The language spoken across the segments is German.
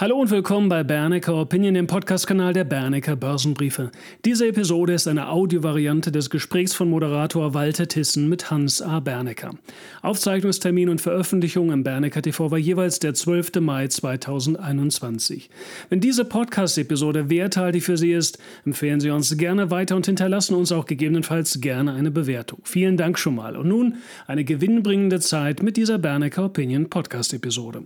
Hallo und willkommen bei Bernecker Opinion, dem Podcast-Kanal der Bernecker Börsenbriefe. Diese Episode ist eine Audiovariante des Gesprächs von Moderator Walter Tissen mit Hans A. Bernecker. Aufzeichnungstermin und Veröffentlichung im Bernecker TV war jeweils der 12. Mai 2021. Wenn diese Podcast-Episode werthaltig für Sie ist, empfehlen Sie uns gerne weiter und hinterlassen uns auch gegebenenfalls gerne eine Bewertung. Vielen Dank schon mal. Und nun eine gewinnbringende Zeit mit dieser Bernecker Opinion Podcast-Episode.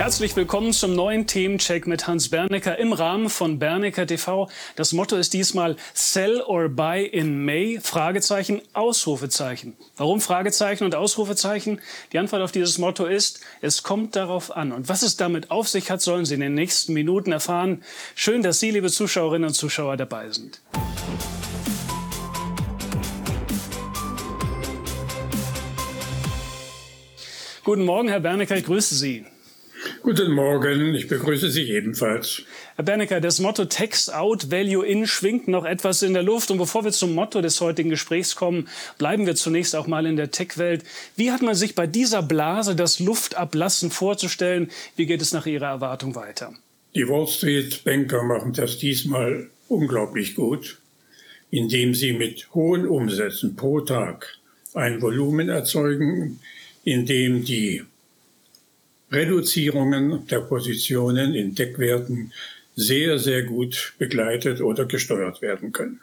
Herzlich willkommen zum neuen Themencheck mit Hans Bernecker im Rahmen von Bernecker TV. Das Motto ist diesmal Sell or Buy in May? Fragezeichen, Ausrufezeichen. Warum Fragezeichen und Ausrufezeichen? Die Antwort auf dieses Motto ist, es kommt darauf an. Und was es damit auf sich hat, sollen Sie in den nächsten Minuten erfahren. Schön, dass Sie, liebe Zuschauerinnen und Zuschauer, dabei sind. Guten Morgen, Herr Bernecker, ich grüße Sie. Guten Morgen, ich begrüße Sie ebenfalls. Herr Bernecker, das Motto Tax Out, Value In schwingt noch etwas in der Luft. Und bevor wir zum Motto des heutigen Gesprächs kommen, bleiben wir zunächst auch mal in der Tech-Welt. Wie hat man sich bei dieser Blase das Luftablassen vorzustellen? Wie geht es nach Ihrer Erwartung weiter? Die Wall Street Banker machen das diesmal unglaublich gut, indem sie mit hohen Umsätzen pro Tag ein Volumen erzeugen, in dem die Reduzierungen der Positionen in Deckwerten sehr, sehr gut begleitet oder gesteuert werden können.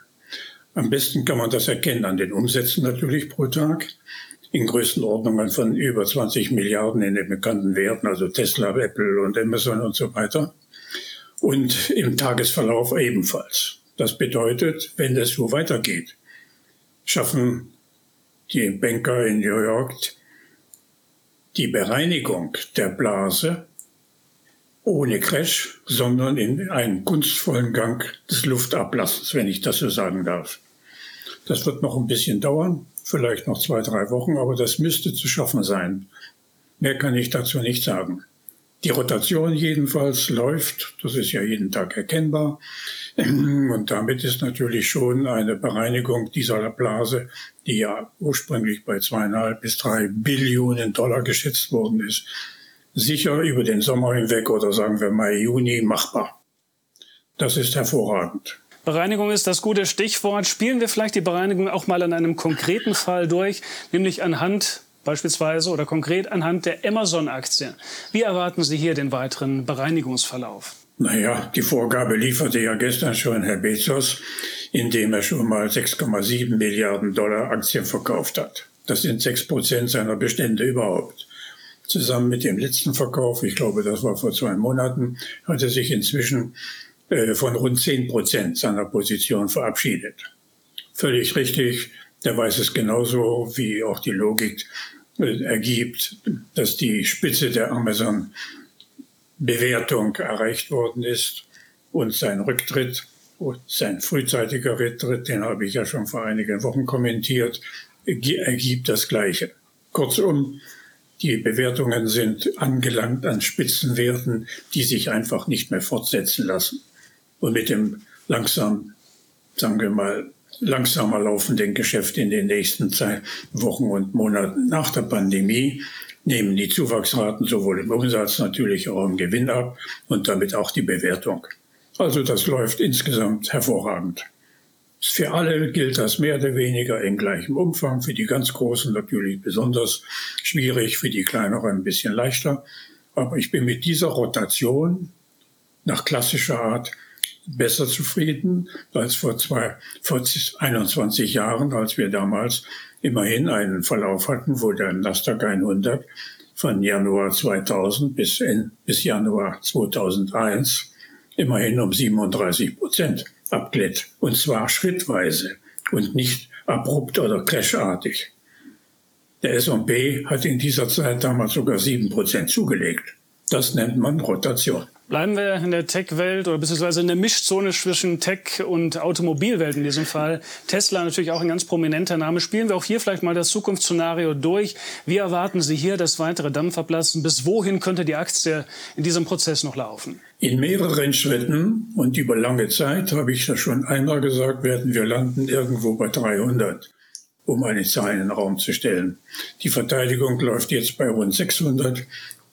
Am besten kann man das erkennen an den Umsätzen natürlich pro Tag, in Größenordnungen von über 20 Milliarden in den bekannten Werten, also Tesla, Apple und Amazon und so weiter. Und im Tagesverlauf ebenfalls. Das bedeutet, wenn es so weitergeht, schaffen die Banker in New York die Bereinigung der Blase ohne Crash, sondern in einen kunstvollen Gang des Luftablassens, wenn ich das so sagen darf. Das wird noch ein bisschen dauern, vielleicht noch zwei, drei Wochen, aber das müsste zu schaffen sein. Mehr kann ich dazu nicht sagen. Die Rotation jedenfalls läuft, das ist ja jeden Tag erkennbar. Und damit ist natürlich schon eine Bereinigung dieser Blase, die ja ursprünglich bei zweieinhalb bis drei Billionen Dollar geschätzt worden ist, sicher über den Sommer hinweg oder sagen wir mal Juni machbar. Das ist hervorragend. Bereinigung ist das gute Stichwort. Spielen wir vielleicht die Bereinigung auch mal an einem konkreten Fall durch, nämlich anhand beispielsweise oder konkret anhand der Amazon-Aktie. Wie erwarten Sie hier den weiteren Bereinigungsverlauf? Naja, die Vorgabe lieferte ja gestern schon Herr Bezos, indem er schon mal 6,7 Milliarden Dollar Aktien verkauft hat. Das sind 6 Prozent seiner Bestände überhaupt. Zusammen mit dem letzten Verkauf, ich glaube, das war vor zwei Monaten, hat er sich inzwischen äh, von rund 10 Prozent seiner Position verabschiedet. Völlig richtig. Der weiß es genauso, wie auch die Logik äh, ergibt, dass die Spitze der Amazon Bewertung erreicht worden ist und sein Rücktritt, sein frühzeitiger Rücktritt, den habe ich ja schon vor einigen Wochen kommentiert, ergibt das Gleiche. Kurzum, die Bewertungen sind angelangt an Spitzenwerten, die sich einfach nicht mehr fortsetzen lassen. Und mit dem langsam, sagen wir mal, langsamer laufenden Geschäft in den nächsten Wochen und Monaten nach der Pandemie nehmen die Zuwachsraten sowohl im Umsatz natürlich auch im Gewinn ab und damit auch die Bewertung. Also das läuft insgesamt hervorragend. Für alle gilt das mehr oder weniger in gleichem Umfang, für die ganz Großen natürlich besonders schwierig, für die Kleineren ein bisschen leichter. Aber ich bin mit dieser Rotation nach klassischer Art besser zufrieden als vor, zwei, vor 21 Jahren, als wir damals immerhin einen Verlauf hatten, wo der Nasdaq 100 von Januar 2000 bis, in, bis Januar 2001 immerhin um 37 Prozent abglitt. Und zwar schrittweise und nicht abrupt oder crashartig. Der S&P hat in dieser Zeit damals sogar 7 Prozent zugelegt. Das nennt man Rotation. Bleiben wir in der Tech-Welt oder beziehungsweise in der Mischzone zwischen Tech und Automobilwelt in diesem Fall. Tesla natürlich auch ein ganz prominenter Name. Spielen wir auch hier vielleicht mal das Zukunftsszenario durch. Wie erwarten Sie hier das weitere Dampfablassen? Bis wohin könnte die Aktie in diesem Prozess noch laufen? In mehreren Schritten und über lange Zeit, habe ich das schon einmal gesagt, werden wir landen irgendwo bei 300. um eine Zahl in den Raum zu stellen. Die Verteidigung läuft jetzt bei rund 600.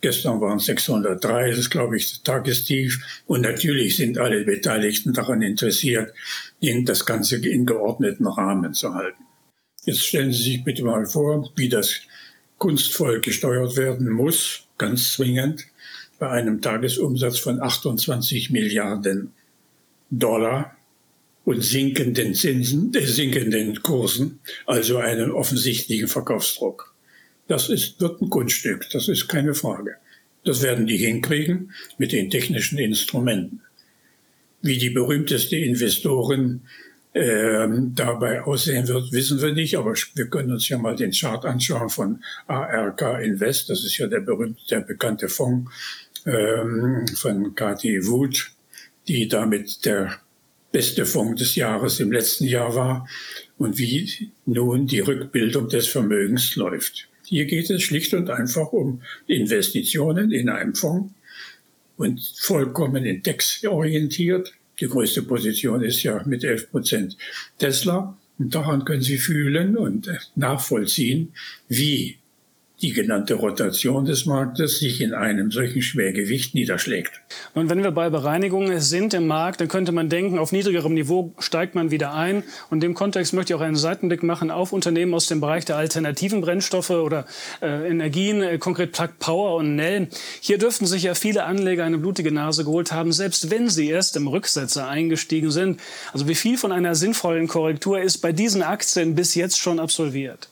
Gestern waren es 603, das ist, glaube ich, das Tagestief. Und natürlich sind alle Beteiligten daran interessiert, das Ganze in geordneten Rahmen zu halten. Jetzt stellen Sie sich bitte mal vor, wie das kunstvoll gesteuert werden muss, ganz zwingend, bei einem Tagesumsatz von 28 Milliarden Dollar und sinkenden Zinsen, äh, sinkenden Kursen, also einem offensichtlichen Verkaufsdruck. Das ist, wird ein Kunststück, das ist keine Frage. Das werden die hinkriegen mit den technischen Instrumenten. Wie die berühmteste Investorin äh, dabei aussehen wird, wissen wir nicht, aber wir können uns ja mal den Chart anschauen von ARK Invest, das ist ja der berühmte, der bekannte Fonds ähm, von Cathy Wood, die damit der beste Fonds des Jahres im letzten Jahr war und wie nun die Rückbildung des Vermögens läuft. Hier geht es schlicht und einfach um Investitionen in einem Fonds und vollkommen indexorientiert. Die größte Position ist ja mit 11 Prozent Tesla. Und daran können Sie fühlen und nachvollziehen, wie die genannte Rotation des Marktes sich in einem solchen Schwergewicht niederschlägt. Und wenn wir bei Bereinigungen sind im Markt, dann könnte man denken, auf niedrigerem Niveau steigt man wieder ein. Und in dem Kontext möchte ich auch einen Seitenblick machen auf Unternehmen aus dem Bereich der alternativen Brennstoffe oder äh, Energien, äh, konkret Plug Power und Nell. Hier dürften sich ja viele Anleger eine blutige Nase geholt haben, selbst wenn sie erst im Rücksetzer eingestiegen sind. Also wie viel von einer sinnvollen Korrektur ist bei diesen Aktien bis jetzt schon absolviert?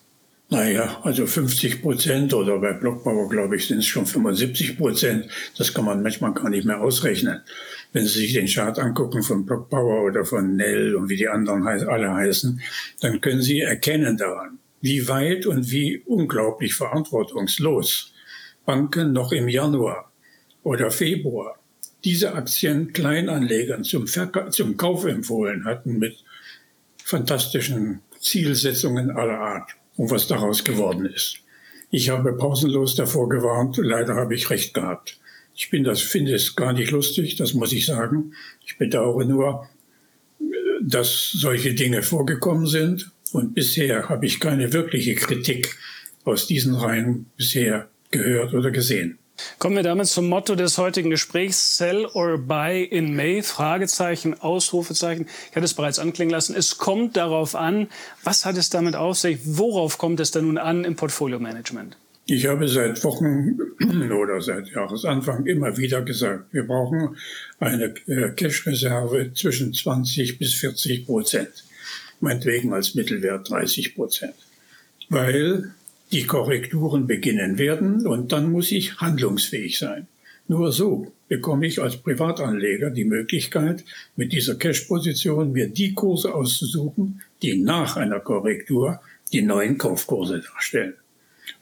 Naja, also 50 Prozent oder bei Blockbauer, glaube ich, sind es schon 75 Prozent. Das kann man manchmal gar nicht mehr ausrechnen. Wenn Sie sich den Chart angucken von Blockbauer oder von Nell und wie die anderen alle heißen, dann können Sie erkennen daran, wie weit und wie unglaublich verantwortungslos Banken noch im Januar oder Februar diese Aktien Kleinanlegern zum, Verka zum Kauf empfohlen hatten mit fantastischen Zielsetzungen aller Art und was daraus geworden ist. Ich habe pausenlos davor gewarnt, leider habe ich recht gehabt. Ich bin das, finde es gar nicht lustig, das muss ich sagen. Ich bedauere nur, dass solche Dinge vorgekommen sind und bisher habe ich keine wirkliche Kritik aus diesen Reihen bisher gehört oder gesehen. Kommen wir damit zum Motto des heutigen Gesprächs. Sell or buy in May? Fragezeichen, Ausrufezeichen. Ich hatte es bereits anklingen lassen. Es kommt darauf an. Was hat es damit auf sich? Worauf kommt es denn nun an im Portfolio-Management? Ich habe seit Wochen oder seit Jahresanfang immer wieder gesagt, wir brauchen eine äh, Cash-Reserve zwischen 20 bis 40 Prozent. Meinetwegen als Mittelwert 30 Prozent. Weil die Korrekturen beginnen werden und dann muss ich handlungsfähig sein. Nur so bekomme ich als Privatanleger die Möglichkeit, mit dieser Cash-Position mir die Kurse auszusuchen, die nach einer Korrektur die neuen Kaufkurse darstellen.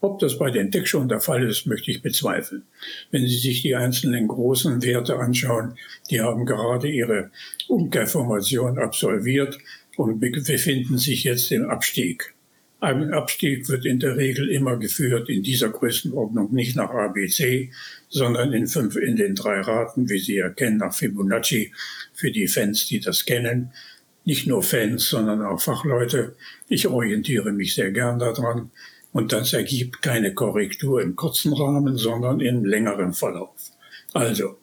Ob das bei den Tech schon der Fall ist, möchte ich bezweifeln. Wenn Sie sich die einzelnen großen Werte anschauen, die haben gerade ihre Umkehrformation absolviert und befinden sich jetzt im Abstieg. Ein Abstieg wird in der Regel immer geführt in dieser Größenordnung nicht nach ABC, sondern in fünf, in den drei Raten, wie Sie erkennen, nach Fibonacci für die Fans, die das kennen. Nicht nur Fans, sondern auch Fachleute. Ich orientiere mich sehr gern daran. Und das ergibt keine Korrektur im kurzen Rahmen, sondern im längeren Verlauf. Also,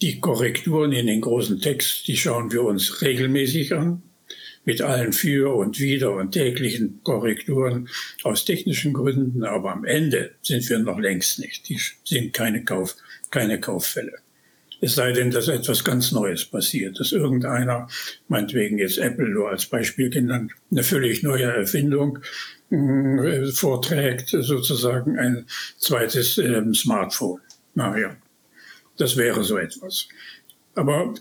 die Korrekturen in den großen Text, die schauen wir uns regelmäßig an mit allen Für und Wider und täglichen Korrekturen aus technischen Gründen, aber am Ende sind wir noch längst nicht. Die sind keine, Kauf, keine Kauffälle. Es sei denn, dass etwas ganz Neues passiert, dass irgendeiner, meinetwegen jetzt Apple nur als Beispiel genannt, eine völlig neue Erfindung äh, vorträgt, sozusagen ein zweites äh, Smartphone. Naja, das wäre so etwas. Aber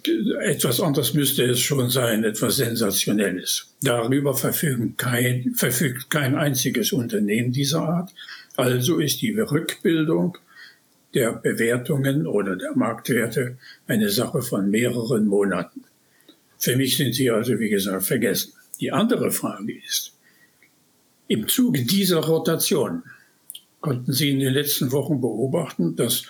etwas anderes müsste es schon sein, etwas Sensationelles. Darüber verfügen kein, verfügt kein einziges Unternehmen dieser Art. Also ist die Rückbildung der Bewertungen oder der Marktwerte eine Sache von mehreren Monaten. Für mich sind sie also, wie gesagt, vergessen. Die andere Frage ist, im Zuge dieser Rotation konnten Sie in den letzten Wochen beobachten, dass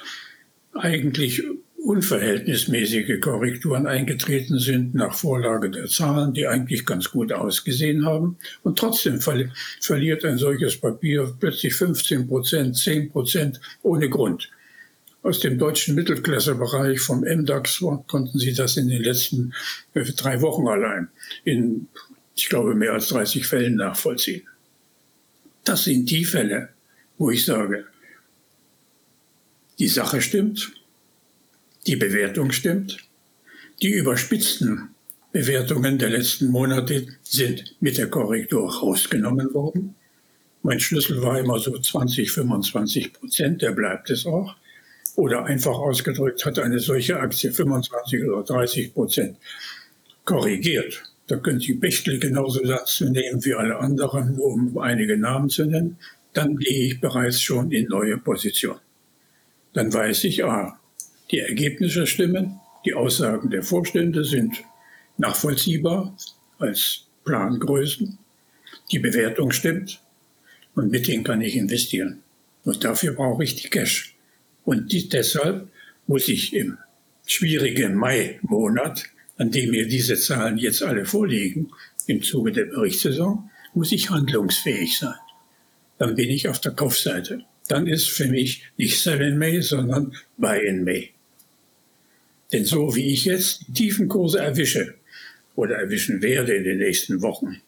eigentlich unverhältnismäßige Korrekturen eingetreten sind nach Vorlage der Zahlen, die eigentlich ganz gut ausgesehen haben. Und trotzdem ver verliert ein solches Papier plötzlich 15 Prozent, 10 Prozent ohne Grund. Aus dem deutschen Mittelklassebereich vom MDAX konnten Sie das in den letzten äh, drei Wochen allein in, ich glaube, mehr als 30 Fällen nachvollziehen. Das sind die Fälle, wo ich sage, die Sache stimmt, die Bewertung stimmt. Die überspitzten Bewertungen der letzten Monate sind mit der Korrektur rausgenommen worden. Mein Schlüssel war immer so 20, 25 Prozent, der bleibt es auch. Oder einfach ausgedrückt hat eine solche Aktie 25 oder 30 Prozent korrigiert. Da können Sie Bechtel genauso dazu nehmen wie alle anderen, um einige Namen zu nennen. Dann gehe ich bereits schon in neue Position. Dann weiß ich, ah, die Ergebnisse stimmen, die Aussagen der Vorstände sind nachvollziehbar als Plangrößen, die Bewertung stimmt und mit denen kann ich investieren. Und dafür brauche ich die Cash. Und die, deshalb muss ich im schwierigen Mai-Monat, an dem mir diese Zahlen jetzt alle vorliegen, im Zuge der Berichtssaison, muss ich handlungsfähig sein. Dann bin ich auf der Kaufseite. Dann ist für mich nicht Sell in May, sondern Buy in May. Denn so wie ich jetzt tiefen Kurse erwische oder erwischen werde in den nächsten Wochen,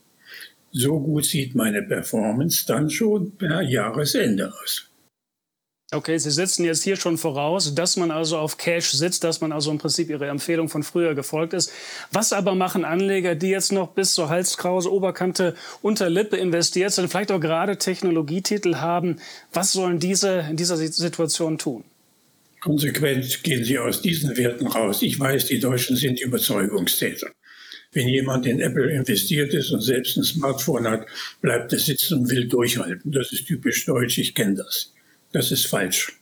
so gut sieht meine Performance dann schon per Jahresende aus. Okay, Sie setzen jetzt hier schon voraus, dass man also auf Cash sitzt, dass man also im Prinzip Ihrer Empfehlung von früher gefolgt ist. Was aber machen Anleger, die jetzt noch bis zur Halskrause, Oberkante, Unterlippe investiert sind, vielleicht auch gerade Technologietitel haben? Was sollen diese in dieser Situation tun? Konsequent gehen sie aus diesen Werten raus. Ich weiß, die Deutschen sind Überzeugungstäter. Wenn jemand in Apple investiert ist und selbst ein Smartphone hat, bleibt er sitzen und will durchhalten. Das ist typisch deutsch, ich kenne das. Das ist falsch.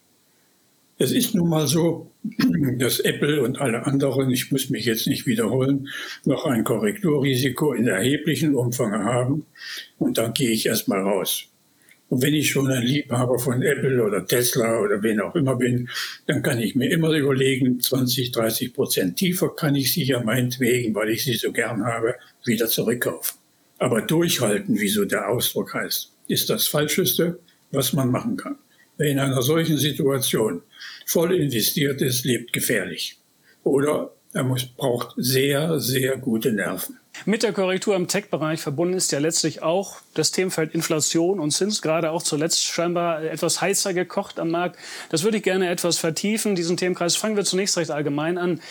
Es ist nun mal so, dass Apple und alle anderen, ich muss mich jetzt nicht wiederholen, noch ein Korrekturrisiko in erheblichen Umfang haben. Und dann gehe ich erstmal raus. Und wenn ich schon ein Liebhaber von Apple oder Tesla oder wen auch immer bin, dann kann ich mir immer überlegen, 20, 30 Prozent tiefer kann ich sie ja meinetwegen, weil ich sie so gern habe, wieder zurückkaufen. Aber durchhalten, wie so der Ausdruck heißt, ist das Falscheste, was man machen kann. Wer in einer solchen Situation voll investiert ist, lebt gefährlich. Oder er muss, braucht sehr, sehr gute Nerven. Mit der Korrektur im Tech-Bereich verbunden ist ja letztlich auch das Themenfeld Inflation und Zins, gerade auch zuletzt scheinbar etwas heißer gekocht am Markt. Das würde ich gerne etwas vertiefen, diesen Themenkreis. Fangen wir zunächst recht allgemein an.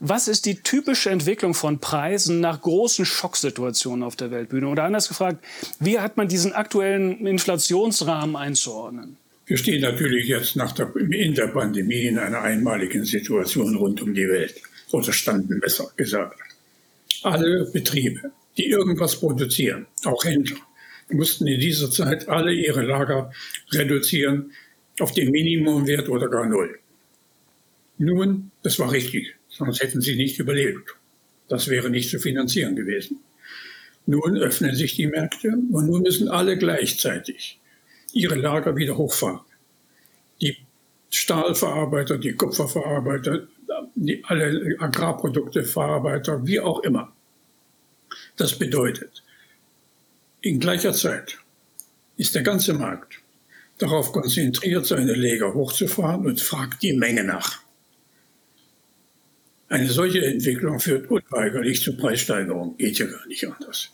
Was ist die typische Entwicklung von Preisen nach großen Schocksituationen auf der Weltbühne? Oder anders gefragt, wie hat man diesen aktuellen Inflationsrahmen einzuordnen? Wir stehen natürlich jetzt nach der, in der Pandemie in einer einmaligen Situation rund um die Welt. Oder standen besser gesagt. Alle Betriebe, die irgendwas produzieren, auch Händler, mussten in dieser Zeit alle ihre Lager reduzieren auf den Minimumwert oder gar null. Nun, das war richtig, sonst hätten sie nicht überlebt. Das wäre nicht zu finanzieren gewesen. Nun öffnen sich die Märkte und nun müssen alle gleichzeitig ihre Lager wieder hochfahren. Die Stahlverarbeiter, die Kupferverarbeiter, die, alle Agrarprodukteverarbeiter, wie auch immer. Das bedeutet, in gleicher Zeit ist der ganze Markt darauf konzentriert, seine Leger hochzufahren und fragt die Menge nach. Eine solche Entwicklung führt unweigerlich zu Preissteigerungen, geht ja gar nicht anders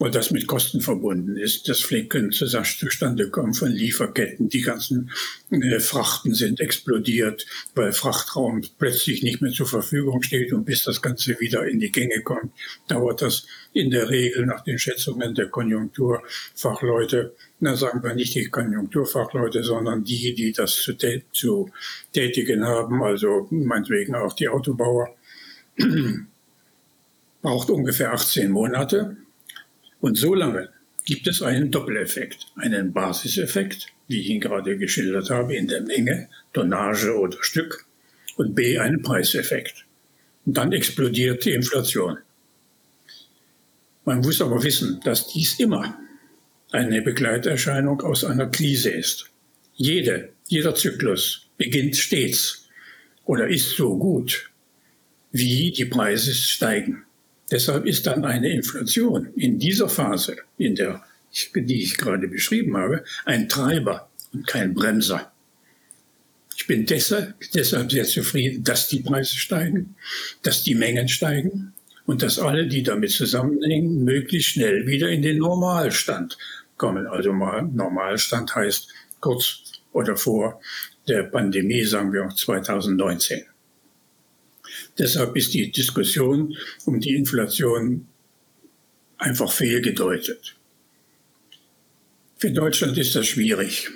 weil das mit Kosten verbunden ist. Das Flicken zustande kommen von Lieferketten. Die ganzen äh, Frachten sind explodiert, weil Frachtraum plötzlich nicht mehr zur Verfügung steht. Und bis das Ganze wieder in die Gänge kommt, dauert das in der Regel nach den Schätzungen der Konjunkturfachleute, na sagen wir nicht die Konjunkturfachleute, sondern die, die das zu, zu tätigen haben, also meinetwegen auch die Autobauer, braucht ungefähr 18 Monate und so lange gibt es einen Doppeleffekt, einen Basiseffekt, wie ich ihn gerade geschildert habe, in der Menge, Tonnage oder Stück, und B einen Preiseffekt. Und dann explodiert die Inflation. Man muss aber wissen, dass dies immer eine Begleiterscheinung aus einer Krise ist. Jede, jeder Zyklus beginnt stets oder ist so gut, wie die Preise steigen. Deshalb ist dann eine Inflation in dieser Phase, in der, die ich gerade beschrieben habe, ein Treiber und kein Bremser. Ich bin deshalb, deshalb sehr zufrieden, dass die Preise steigen, dass die Mengen steigen und dass alle, die damit zusammenhängen, möglichst schnell wieder in den Normalstand kommen. Also mal Normalstand heißt kurz oder vor der Pandemie, sagen wir auch 2019. Deshalb ist die Diskussion um die Inflation einfach fehlgedeutet. Für Deutschland ist das schwierig.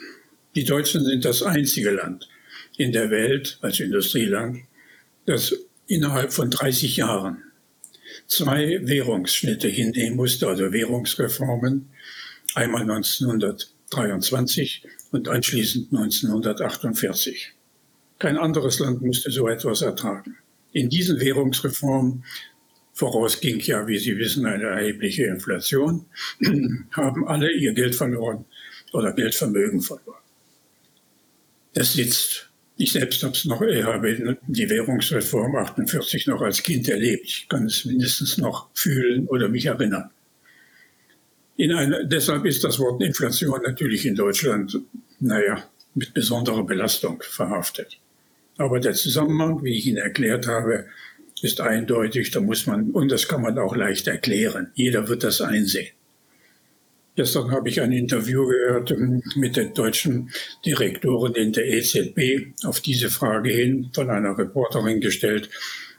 Die Deutschen sind das einzige Land in der Welt als Industrieland, das innerhalb von 30 Jahren zwei Währungsschnitte hinnehmen musste, also Währungsreformen, einmal 1923 und anschließend 1948. Kein anderes Land musste so etwas ertragen. In diesen Währungsreformen vorausging ja, wie Sie wissen, eine erhebliche Inflation, haben alle ihr Geld verloren oder Geldvermögen verloren. Das sitzt. Ich selbst habe es noch, ich habe die Währungsreform 48 noch als Kind erlebt. Ich kann es mindestens noch fühlen oder mich erinnern. In einer, deshalb ist das Wort Inflation natürlich in Deutschland, naja, mit besonderer Belastung verhaftet. Aber der Zusammenhang, wie ich ihn erklärt habe, ist eindeutig, da muss man, und das kann man auch leicht erklären. Jeder wird das einsehen. Gestern habe ich ein Interview gehört mit der deutschen Direktorin in der EZB auf diese Frage hin von einer Reporterin gestellt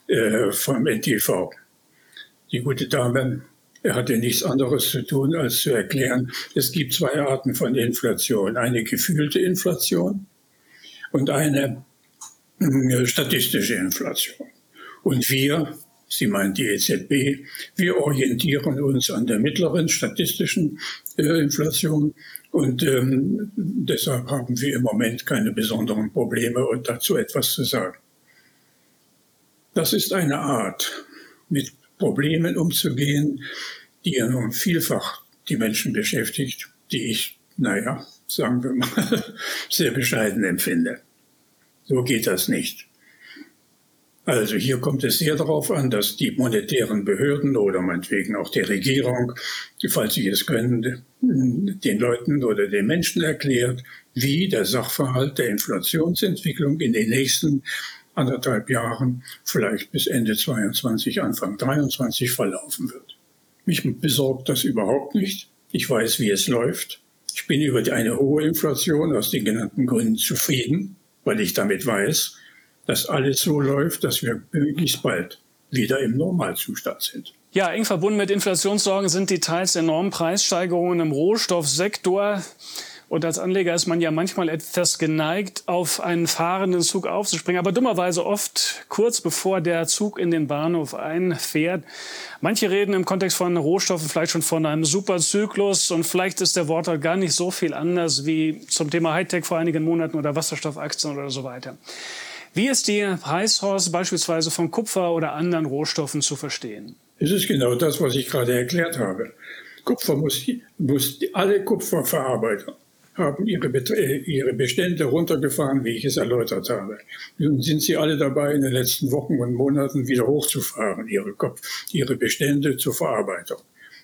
äh, vom NTV. Die gute Dame hatte nichts anderes zu tun, als zu erklären, es gibt zwei Arten von Inflation. Eine gefühlte Inflation und eine statistische Inflation. Und wir, Sie meint die EZB, wir orientieren uns an der mittleren statistischen äh, Inflation und ähm, deshalb haben wir im Moment keine besonderen Probleme und dazu etwas zu sagen. Das ist eine Art, mit Problemen umzugehen, die ja nun vielfach die Menschen beschäftigt, die ich, naja, sagen wir mal, sehr bescheiden empfinde. So geht das nicht. Also hier kommt es sehr darauf an, dass die monetären Behörden oder meinetwegen auch die Regierung, falls sie es können, den Leuten oder den Menschen erklärt, wie der Sachverhalt der Inflationsentwicklung in den nächsten anderthalb Jahren, vielleicht bis Ende 22, Anfang 23 verlaufen wird. Mich besorgt das überhaupt nicht. Ich weiß, wie es läuft. Ich bin über eine hohe Inflation aus den genannten Gründen zufrieden weil ich damit weiß, dass alles so läuft, dass wir möglichst bald wieder im Normalzustand sind. Ja, eng verbunden mit Inflationssorgen sind die teils enormen Preissteigerungen im Rohstoffsektor. Und als Anleger ist man ja manchmal etwas geneigt, auf einen fahrenden Zug aufzuspringen, aber dummerweise oft kurz bevor der Zug in den Bahnhof einfährt. Manche reden im Kontext von Rohstoffen vielleicht schon von einem Superzyklus und vielleicht ist der Wortlaut gar nicht so viel anders wie zum Thema Hightech vor einigen Monaten oder Wasserstoffaktien oder so weiter. Wie ist die Preishorse beispielsweise von Kupfer oder anderen Rohstoffen zu verstehen? Es ist genau das, was ich gerade erklärt habe. Kupfer muss, muss alle Kupferverarbeiter haben ihre, äh, ihre Bestände runtergefahren, wie ich es erläutert habe. Nun sind sie alle dabei, in den letzten Wochen und Monaten wieder hochzufahren, ihre, Kopf, ihre Bestände zur Verarbeitung.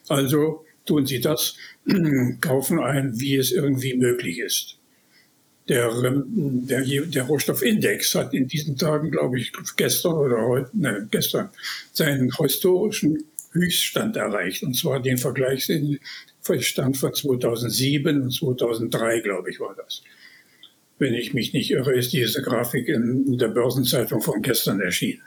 Also tun sie das, kaufen ein, wie es irgendwie möglich ist. Der, ähm, der, der Rohstoffindex hat in diesen Tagen, glaube ich, gestern oder heute, ne, gestern, seinen historischen Höchststand erreicht. Und zwar den Vergleichsstand von 2007 und 2003, glaube ich, war das. Wenn ich mich nicht irre, ist diese Grafik in der Börsenzeitung von gestern erschienen.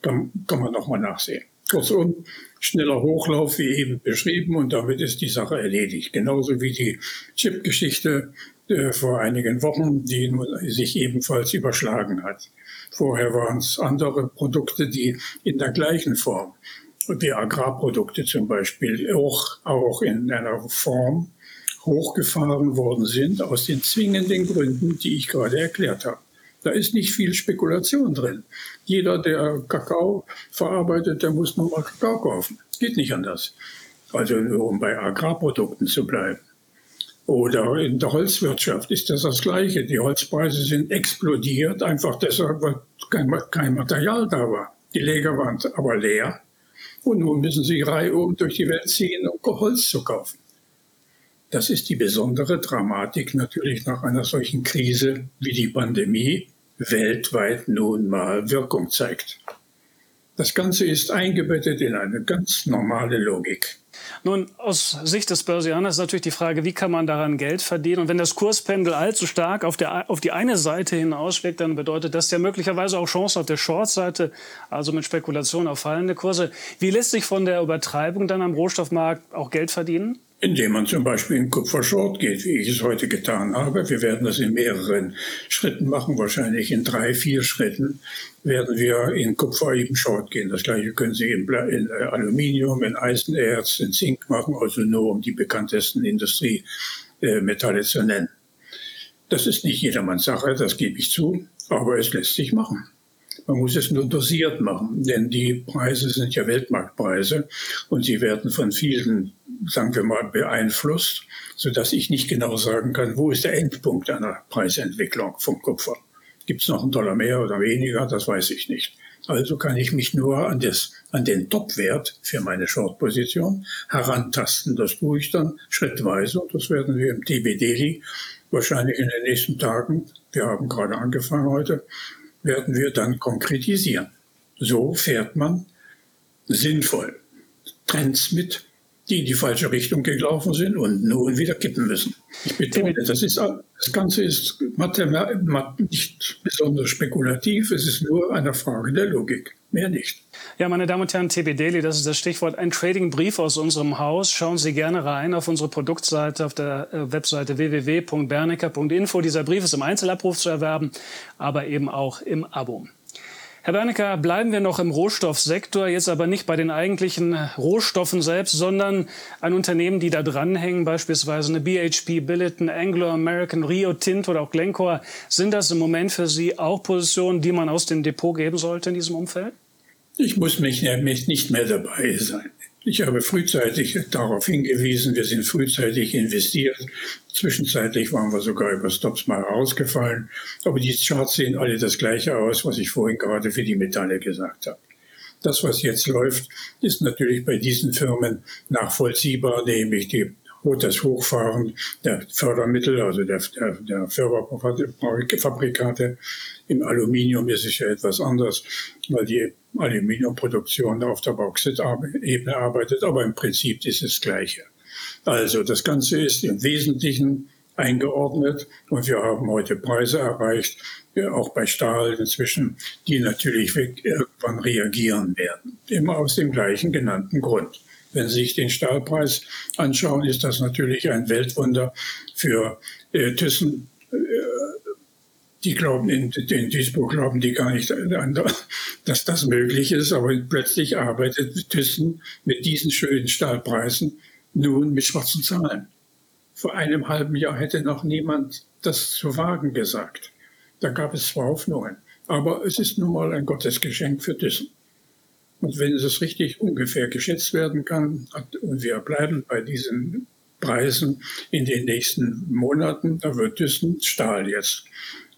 Kann, kann man nochmal nachsehen. Kurzum, schneller Hochlauf wie eben beschrieben und damit ist die Sache erledigt. Genauso wie die Chip-Geschichte äh, vor einigen Wochen, die sich ebenfalls überschlagen hat. Vorher waren es andere Produkte, die in der gleichen Form die Agrarprodukte zum Beispiel auch, auch in einer Form hochgefahren worden sind aus den zwingenden Gründen, die ich gerade erklärt habe. Da ist nicht viel Spekulation drin. Jeder, der Kakao verarbeitet, der muss nur mal Kakao kaufen. Geht nicht anders. Also um bei Agrarprodukten zu bleiben. Oder in der Holzwirtschaft ist das das Gleiche. Die Holzpreise sind explodiert, einfach deshalb, weil kein, kein Material da war. Die Läger waren aber leer. Und nun müssen sie reihum durch die Welt ziehen, um Holz zu kaufen. Das ist die besondere Dramatik natürlich nach einer solchen Krise wie die Pandemie weltweit nun mal Wirkung zeigt. Das Ganze ist eingebettet in eine ganz normale Logik. Nun, aus Sicht des Börsianers ist natürlich die Frage, wie kann man daran Geld verdienen? Und wenn das Kurspendel allzu stark auf, der, auf die eine Seite hinausschlägt, dann bedeutet das ja möglicherweise auch Chancen auf der Short-Seite, also mit Spekulation auf fallende Kurse. Wie lässt sich von der Übertreibung dann am Rohstoffmarkt auch Geld verdienen? Indem man zum Beispiel in Kupfer short geht, wie ich es heute getan habe. Wir werden das in mehreren Schritten machen, wahrscheinlich in drei, vier Schritten werden wir in Kupfer eben short gehen. Das gleiche können Sie in, in äh, Aluminium, in Eisenerz, in Zink machen, also nur um die bekanntesten Industriemetalle zu nennen. Das ist nicht jedermanns Sache, das gebe ich zu, aber es lässt sich machen. Man muss es nur dosiert machen, denn die Preise sind ja Weltmarktpreise und sie werden von vielen, sagen wir mal, beeinflusst, sodass ich nicht genau sagen kann, wo ist der Endpunkt einer Preisentwicklung vom Kupfer. Gibt es noch einen Dollar mehr oder weniger? Das weiß ich nicht. Also kann ich mich nur an, das, an den Topwert für meine Short-Position herantasten. Das tue ich dann schrittweise und das werden wir im TBD wahrscheinlich in den nächsten Tagen, wir haben gerade angefangen heute, werden wir dann konkretisieren. So fährt man sinnvoll Trends mit, die in die falsche Richtung gelaufen sind und nun wieder kippen müssen. Ich betone, das, ist, das Ganze ist nicht besonders spekulativ, es ist nur eine Frage der Logik, mehr nicht. Ja, meine Damen und Herren, TB Daily, das ist das Stichwort, ein Trading-Brief aus unserem Haus. Schauen Sie gerne rein auf unsere Produktseite, auf der äh, Webseite www.bernecker.info. Dieser Brief ist im Einzelabruf zu erwerben, aber eben auch im Abo. Herr Bernecker, bleiben wir noch im Rohstoffsektor, jetzt aber nicht bei den eigentlichen Rohstoffen selbst, sondern an Unternehmen, die da dranhängen, beispielsweise eine BHP Billiton, Anglo American, Rio Tinto oder auch Glencore. Sind das im Moment für Sie auch Positionen, die man aus dem Depot geben sollte in diesem Umfeld? Ich muss mich nämlich nicht mehr dabei sein. Ich habe frühzeitig darauf hingewiesen, wir sind frühzeitig investiert. Zwischenzeitlich waren wir sogar über Stops mal rausgefallen. Aber die Charts sehen alle das gleiche aus, was ich vorhin gerade für die Metalle gesagt habe. Das, was jetzt läuft, ist natürlich bei diesen Firmen nachvollziehbar, nämlich die das Hochfahren der Fördermittel, also der, der, der Förderfabrikate. Im Aluminium ist es ja etwas anders, weil die Aluminiumproduktion auf der Bauxit-Ebene arbeitet, aber im Prinzip ist es das Gleiche. Also das Ganze ist im Wesentlichen eingeordnet und wir haben heute Preise erreicht, auch bei Stahl inzwischen, die natürlich irgendwann reagieren werden. Immer aus dem gleichen genannten Grund. Wenn Sie sich den Stahlpreis anschauen, ist das natürlich ein Weltwunder für äh, Thyssen. Äh, die glauben in, in Duisburg glauben die gar nicht, dass das möglich ist, aber plötzlich arbeitet Thyssen mit diesen schönen Stahlpreisen nun mit schwarzen Zahlen. Vor einem halben Jahr hätte noch niemand das zu wagen gesagt. Da gab es zwar Hoffnungen, aber es ist nun mal ein Gottesgeschenk für Thyssen. Und wenn es richtig ungefähr geschätzt werden kann, und wir bleiben bei diesen Preisen in den nächsten Monaten, da wird Thyssen Stahl jetzt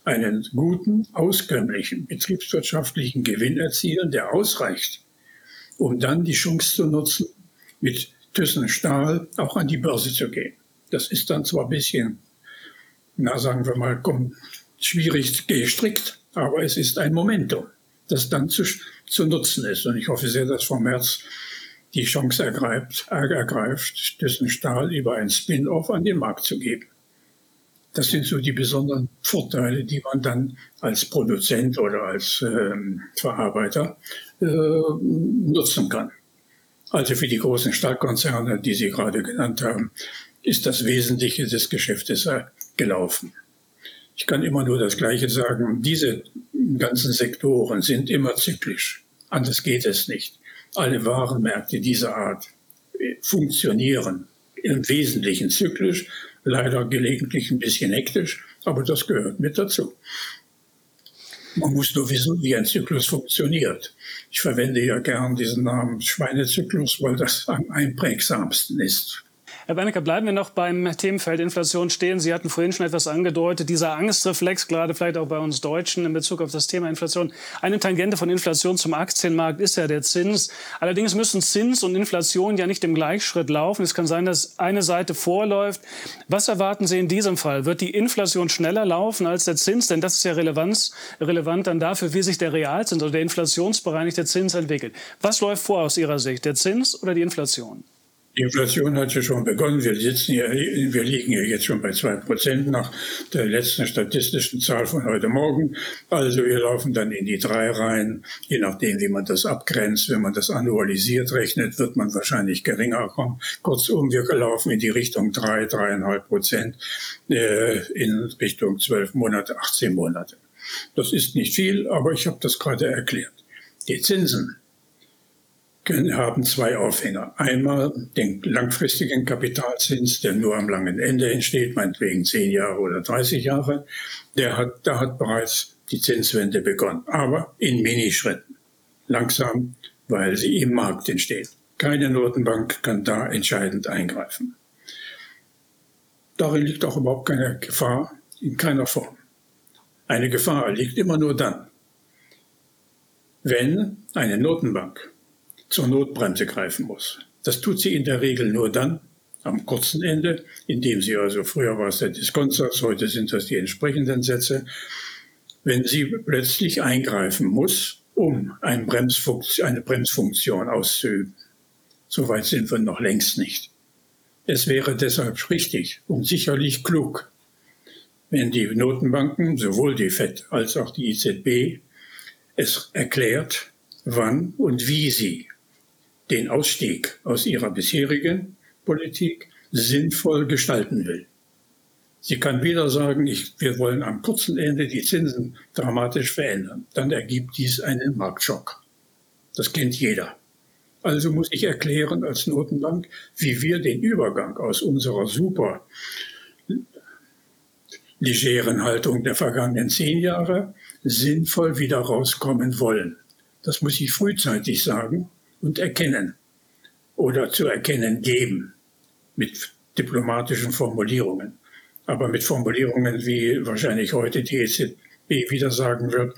einen guten, auskömmlichen betriebswirtschaftlichen Gewinn erzielen, der ausreicht, um dann die Chance zu nutzen, mit Thyssen Stahl auch an die Börse zu gehen. Das ist dann zwar ein bisschen, na sagen wir mal, schwierig gestrickt, aber es ist ein Momentum, das dann zu, zu nutzen ist. Und ich hoffe sehr, dass Frau Merz die Chance ergreift, ergreift dessen Stahl über ein Spin-off an den Markt zu geben. Das sind so die besonderen Vorteile, die man dann als Produzent oder als ähm, Verarbeiter äh, nutzen kann. Also für die großen Stahlkonzerne, die Sie gerade genannt haben, ist das Wesentliche des Geschäftes äh, gelaufen. Ich kann immer nur das Gleiche sagen. Diese ganzen Sektoren sind immer zyklisch. Anders geht es nicht. Alle Warenmärkte dieser Art äh, funktionieren im Wesentlichen zyklisch, leider gelegentlich ein bisschen hektisch, aber das gehört mit dazu. Man muss nur wissen, wie ein Zyklus funktioniert. Ich verwende ja gern diesen Namen Schweinezyklus, weil das am einprägsamsten ist. Herr Bernecker, bleiben wir noch beim Themenfeld Inflation stehen. Sie hatten vorhin schon etwas angedeutet, dieser Angstreflex, gerade vielleicht auch bei uns Deutschen in Bezug auf das Thema Inflation. Eine Tangente von Inflation zum Aktienmarkt ist ja der Zins. Allerdings müssen Zins und Inflation ja nicht im Gleichschritt laufen. Es kann sein, dass eine Seite vorläuft. Was erwarten Sie in diesem Fall? Wird die Inflation schneller laufen als der Zins? Denn das ist ja Relevanz, relevant dann dafür, wie sich der Realzins oder der inflationsbereinigte Zins entwickelt. Was läuft vor aus Ihrer Sicht, der Zins oder die Inflation? Die Inflation hat ja schon begonnen. Wir, sitzen hier, wir liegen ja jetzt schon bei zwei Prozent nach der letzten statistischen Zahl von heute Morgen. Also wir laufen dann in die drei rein. Je nachdem, wie man das abgrenzt, wenn man das annualisiert rechnet, wird man wahrscheinlich geringer kommen. Kurzum, wir laufen in die Richtung drei, dreieinhalb Prozent äh, in Richtung zwölf Monate, 18 Monate. Das ist nicht viel, aber ich habe das gerade erklärt. Die Zinsen haben zwei Aufhänger. Einmal den langfristigen Kapitalzins, der nur am langen Ende entsteht, meinetwegen zehn Jahre oder 30 Jahre. Der hat, da hat bereits die Zinswende begonnen, aber in Minischritten. Langsam, weil sie im Markt entsteht. Keine Notenbank kann da entscheidend eingreifen. Darin liegt auch überhaupt keine Gefahr in keiner Form. Eine Gefahr liegt immer nur dann, wenn eine Notenbank zur Notbremse greifen muss. Das tut sie in der Regel nur dann, am kurzen Ende, indem sie also, früher war es der Diskontsatz, heute sind das die entsprechenden Sätze, wenn sie plötzlich eingreifen muss, um eine Bremsfunktion, eine Bremsfunktion auszuüben. Soweit sind wir noch längst nicht. Es wäre deshalb richtig und sicherlich klug, wenn die Notenbanken, sowohl die FED als auch die EZB, es erklärt, wann und wie sie den Ausstieg aus ihrer bisherigen Politik sinnvoll gestalten will. Sie kann wieder sagen, ich, wir wollen am kurzen Ende die Zinsen dramatisch verändern. Dann ergibt dies einen Marktschock. Das kennt jeder. Also muss ich erklären als Notenbank, wie wir den Übergang aus unserer super legeren Haltung der vergangenen zehn Jahre sinnvoll wieder rauskommen wollen. Das muss ich frühzeitig sagen, und erkennen oder zu erkennen geben mit diplomatischen Formulierungen. Aber mit Formulierungen, wie wahrscheinlich heute die EZB wieder sagen wird,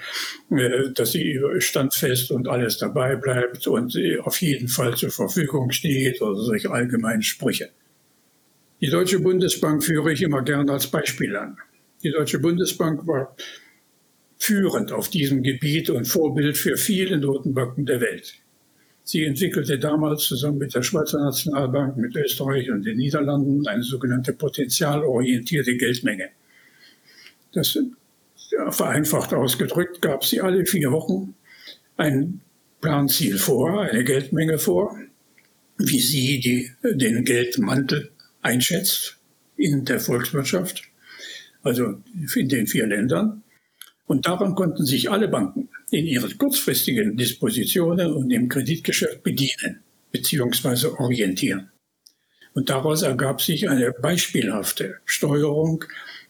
äh, dass sie standfest und alles dabei bleibt und auf jeden Fall zur Verfügung steht oder solche allgemeinen Sprüche. Die Deutsche Bundesbank führe ich immer gerne als Beispiel an. Die Deutsche Bundesbank war führend auf diesem Gebiet und Vorbild für viele Notenbanken der Welt. Sie entwickelte damals zusammen mit der Schweizer Nationalbank, mit Österreich und den Niederlanden eine sogenannte potenzialorientierte Geldmenge. Das vereinfacht ausgedrückt gab sie alle vier Wochen ein Planziel vor, eine Geldmenge vor, wie sie die, den Geldmantel einschätzt in der Volkswirtschaft, also in den vier Ländern. Und daran konnten sich alle Banken in ihren kurzfristigen Dispositionen und im Kreditgeschäft bedienen bzw. orientieren. Und daraus ergab sich eine beispielhafte Steuerung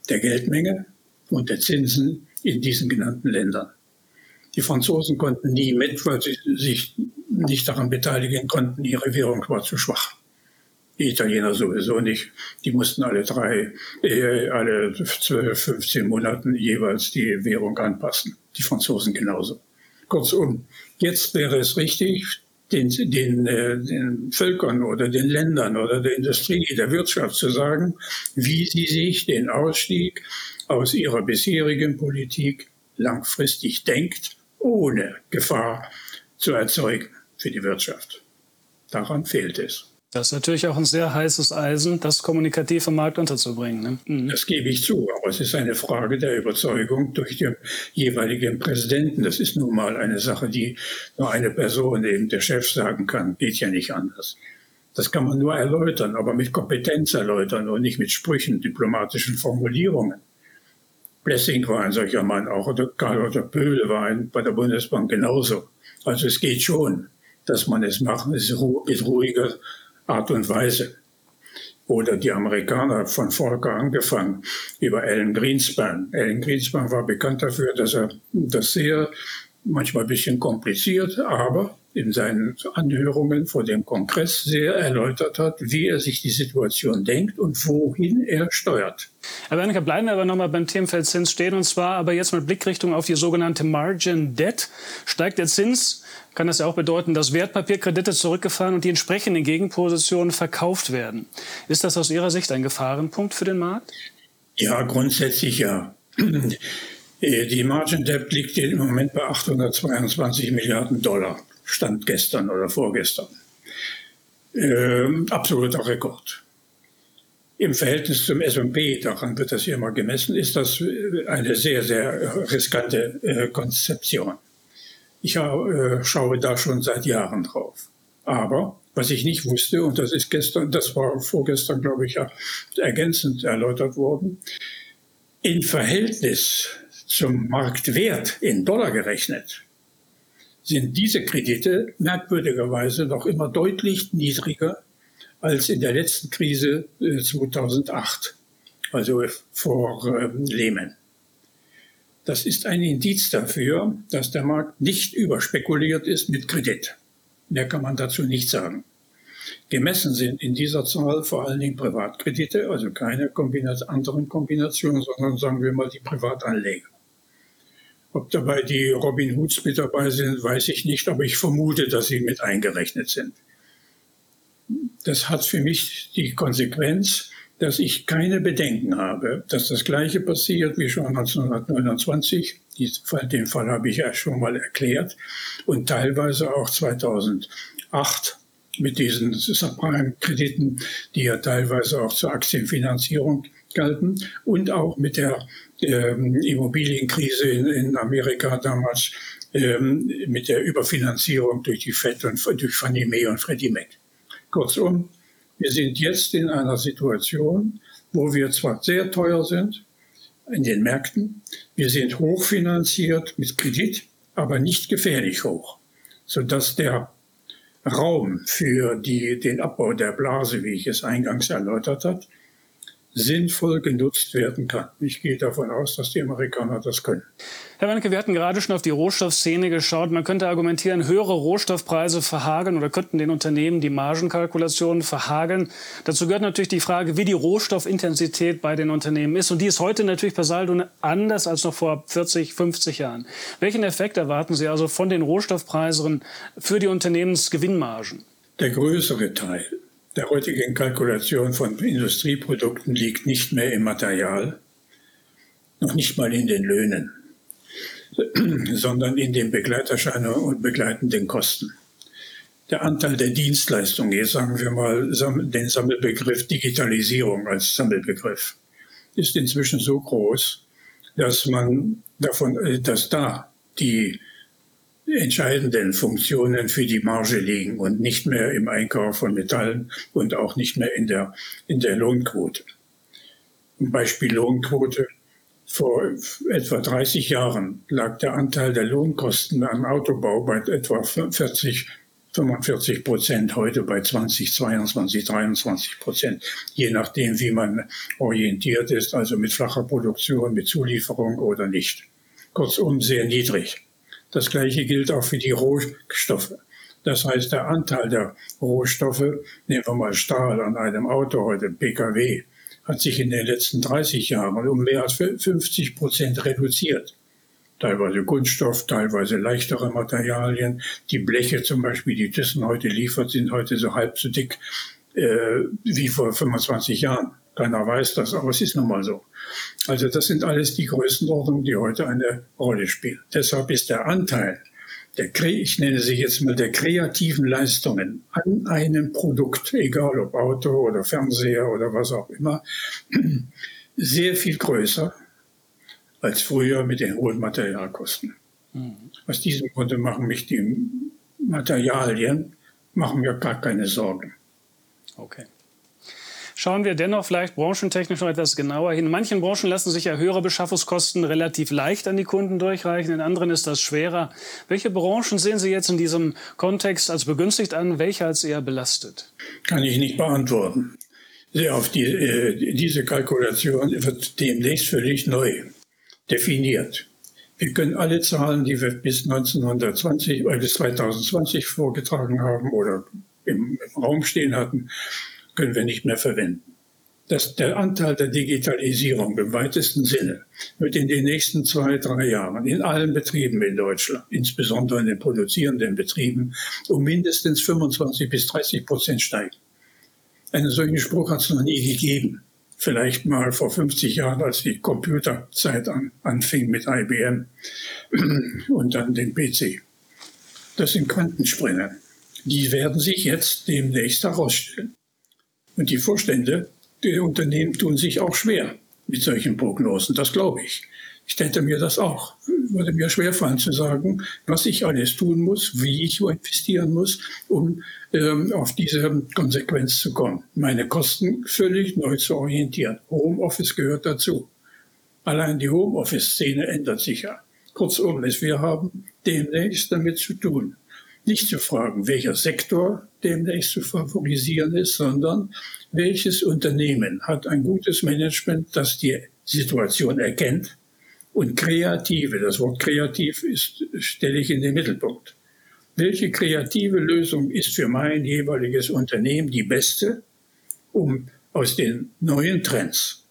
der Geldmenge und der Zinsen in diesen genannten Ländern. Die Franzosen konnten nie mit, weil sie sich nicht daran beteiligen konnten, ihre Währung war zu schwach. Die Italiener sowieso nicht. Die mussten alle drei, äh, alle zwölf, 15 Monaten jeweils die Währung anpassen. Die Franzosen genauso. Kurzum, jetzt wäre es richtig, den, den, äh, den Völkern oder den Ländern oder der Industrie, der Wirtschaft zu sagen, wie sie sich den Ausstieg aus ihrer bisherigen Politik langfristig denkt, ohne Gefahr zu erzeugen für die Wirtschaft. Daran fehlt es. Das ist natürlich auch ein sehr heißes Eisen, das kommunikativ im Markt unterzubringen. Ne? Mhm. Das gebe ich zu, aber es ist eine Frage der Überzeugung durch den jeweiligen Präsidenten. Das ist nun mal eine Sache, die nur eine Person, eben der Chef, sagen kann. Geht ja nicht anders. Das kann man nur erläutern, aber mit Kompetenz erläutern und nicht mit Sprüchen, diplomatischen Formulierungen. Blessing war ein solcher Mann, auch oder Karl Otto Pöhl war ein, bei der Bundesbank genauso. Also es geht schon, dass man es macht, es ist ruhiger Art und Weise. Oder die Amerikaner von Volker angefangen über Alan Greenspan. Alan Greenspan war bekannt dafür, dass er das sehr manchmal ein bisschen kompliziert, aber in seinen Anhörungen vor dem Kongress sehr erläutert hat, wie er sich die Situation denkt und wohin er steuert. Herr Wernicke, bleiben wir aber nochmal beim Themenfeld Zins stehen und zwar aber jetzt mit Blickrichtung auf die sogenannte Margin Debt. Steigt der Zins, kann das ja auch bedeuten, dass Wertpapierkredite zurückgefahren und die entsprechenden Gegenpositionen verkauft werden. Ist das aus Ihrer Sicht ein Gefahrenpunkt für den Markt? Ja, grundsätzlich ja. Die Margin Debt liegt im Moment bei 822 Milliarden Dollar. Stand gestern oder vorgestern. Ähm, absoluter Rekord. Im Verhältnis zum S&P, daran wird das hier mal gemessen, ist das eine sehr, sehr riskante äh, Konzeption. Ich äh, schaue da schon seit Jahren drauf. Aber was ich nicht wusste, und das ist gestern, das war vorgestern, glaube ich, ja, ergänzend erläutert worden, in Verhältnis zum Marktwert in Dollar gerechnet, sind diese Kredite merkwürdigerweise noch immer deutlich niedriger als in der letzten Krise 2008, äh, also vor ähm, Lehman. Das ist ein Indiz dafür, dass der Markt nicht überspekuliert ist mit Kredit. Mehr kann man dazu nicht sagen. Gemessen sind in dieser Zahl vor allen Dingen Privatkredite, also keine Kombinat anderen Kombinationen, sondern sagen wir mal die Privatanleger. Ob dabei die Robin Hoods mit dabei sind, weiß ich nicht, aber ich vermute, dass sie mit eingerechnet sind. Das hat für mich die Konsequenz, dass ich keine Bedenken habe, dass das Gleiche passiert wie schon 1929. Den Fall habe ich ja schon mal erklärt. Und teilweise auch 2008 mit diesen Subprime-Krediten, die ja teilweise auch zur Aktienfinanzierung galten. Und auch mit der ähm, Immobilienkrise in, in, Amerika damals ähm, mit der Überfinanzierung durch die FED und durch Fannie Mae und Freddie Mac. Kurzum, wir sind jetzt in einer Situation, wo wir zwar sehr teuer sind in den Märkten, wir sind hochfinanziert mit Kredit, aber nicht gefährlich hoch, sodass der Raum für die, den Abbau der Blase, wie ich es eingangs erläutert habe, sinnvoll genutzt werden kann. Ich gehe davon aus, dass die Amerikaner das können. Herr Wanneke, wir hatten gerade schon auf die Rohstoffszene geschaut. Man könnte argumentieren, höhere Rohstoffpreise verhageln oder könnten den Unternehmen die Margenkalkulationen verhageln. Dazu gehört natürlich die Frage, wie die Rohstoffintensität bei den Unternehmen ist. Und die ist heute natürlich per Saldo anders als noch vor 40, 50 Jahren. Welchen Effekt erwarten Sie also von den Rohstoffpreisen für die Unternehmensgewinnmargen? Der größere Teil der heutigen Kalkulation von Industrieprodukten liegt nicht mehr im Material, noch nicht mal in den Löhnen, sondern in den Begleiterscheinungen und begleitenden Kosten. Der Anteil der Dienstleistungen, jetzt sagen wir mal den Sammelbegriff Digitalisierung als Sammelbegriff, ist inzwischen so groß, dass man davon, äh, dass da die entscheidenden Funktionen für die Marge liegen und nicht mehr im Einkauf von Metallen und auch nicht mehr in der, in der Lohnquote. Beispiel Lohnquote. Vor etwa 30 Jahren lag der Anteil der Lohnkosten am Autobau bei etwa 40, 45 Prozent, heute bei 20, 22, 23 Prozent, je nachdem, wie man orientiert ist, also mit flacher Produktion, mit Zulieferung oder nicht. Kurzum, sehr niedrig. Das gleiche gilt auch für die Rohstoffe. Das heißt, der Anteil der Rohstoffe, nehmen wir mal Stahl an einem Auto heute, Pkw, hat sich in den letzten 30 Jahren um mehr als 50 Prozent reduziert. Teilweise Kunststoff, teilweise leichtere Materialien. Die Bleche zum Beispiel, die Thyssen heute liefert, sind heute so halb so dick äh, wie vor 25 Jahren. Keiner weiß das, aber es ist nun mal so. Also das sind alles die Größenordnungen, die heute eine Rolle spielen. Deshalb ist der Anteil der, ich nenne sie jetzt mal der kreativen Leistungen an einem Produkt, egal ob Auto oder Fernseher oder was auch immer, sehr viel größer als früher mit den hohen Materialkosten. Mhm. Aus diesem Grunde machen mich die Materialien, machen mir gar keine Sorgen. Okay. Schauen wir dennoch vielleicht branchentechnisch noch etwas genauer hin. In manchen Branchen lassen sich ja höhere Beschaffungskosten relativ leicht an die Kunden durchreichen, in anderen ist das schwerer. Welche Branchen sehen Sie jetzt in diesem Kontext als begünstigt an, welche als eher belastet? Kann ich nicht beantworten. Auf die, äh, diese Kalkulation wird demnächst völlig neu definiert. Wir können alle Zahlen, die wir bis 1920 oder bis 2020 vorgetragen haben oder im, im Raum stehen hatten, können wir nicht mehr verwenden dass der Anteil der Digitalisierung im weitesten Sinne wird in den nächsten zwei, drei Jahren in allen Betrieben in Deutschland, insbesondere in den produzierenden Betrieben, um mindestens 25 bis 30 Prozent steigen. Einen solchen Spruch hat es noch nie gegeben. Vielleicht mal vor 50 Jahren, als die Computerzeit an, anfing mit IBM und dann den PC. Das sind Quantensprünge. Die werden sich jetzt demnächst herausstellen. Und die Vorstände die Unternehmen tun sich auch schwer mit solchen Prognosen, das glaube ich. Ich täte mir das auch. Würde mir schwerfallen zu sagen, was ich alles tun muss, wie ich investieren muss, um ähm, auf diese Konsequenz zu kommen. Meine Kosten völlig neu zu orientieren. Homeoffice gehört dazu. Allein die Homeoffice-Szene ändert sich ja. Kurzum, wir haben demnächst damit zu tun. Nicht zu fragen, welcher Sektor demnächst zu favorisieren ist, sondern welches Unternehmen hat ein gutes Management, das die Situation erkennt und kreative, das Wort kreativ ist, stelle ich in den Mittelpunkt. Welche kreative Lösung ist für mein jeweiliges Unternehmen die beste, um aus den neuen Trends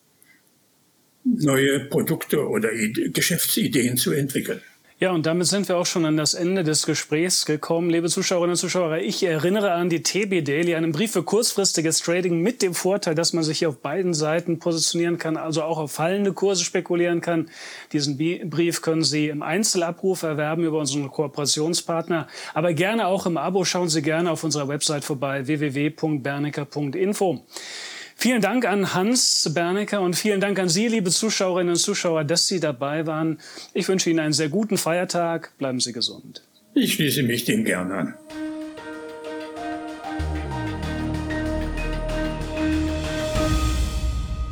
neue Produkte oder Geschäftsideen zu entwickeln? Ja, und damit sind wir auch schon an das Ende des Gesprächs gekommen. Liebe Zuschauerinnen und Zuschauer, ich erinnere an die TB Daily, einen Brief für kurzfristiges Trading mit dem Vorteil, dass man sich hier auf beiden Seiten positionieren kann, also auch auf fallende Kurse spekulieren kann. Diesen Brief können Sie im Einzelabruf erwerben über unseren Kooperationspartner, aber gerne auch im Abo. Schauen Sie gerne auf unserer Website vorbei www.bernecker.info. Vielen Dank an Hans Bernecker und vielen Dank an Sie, liebe Zuschauerinnen und Zuschauer, dass Sie dabei waren. Ich wünsche Ihnen einen sehr guten Feiertag. Bleiben Sie gesund. Ich schließe mich dem gern an.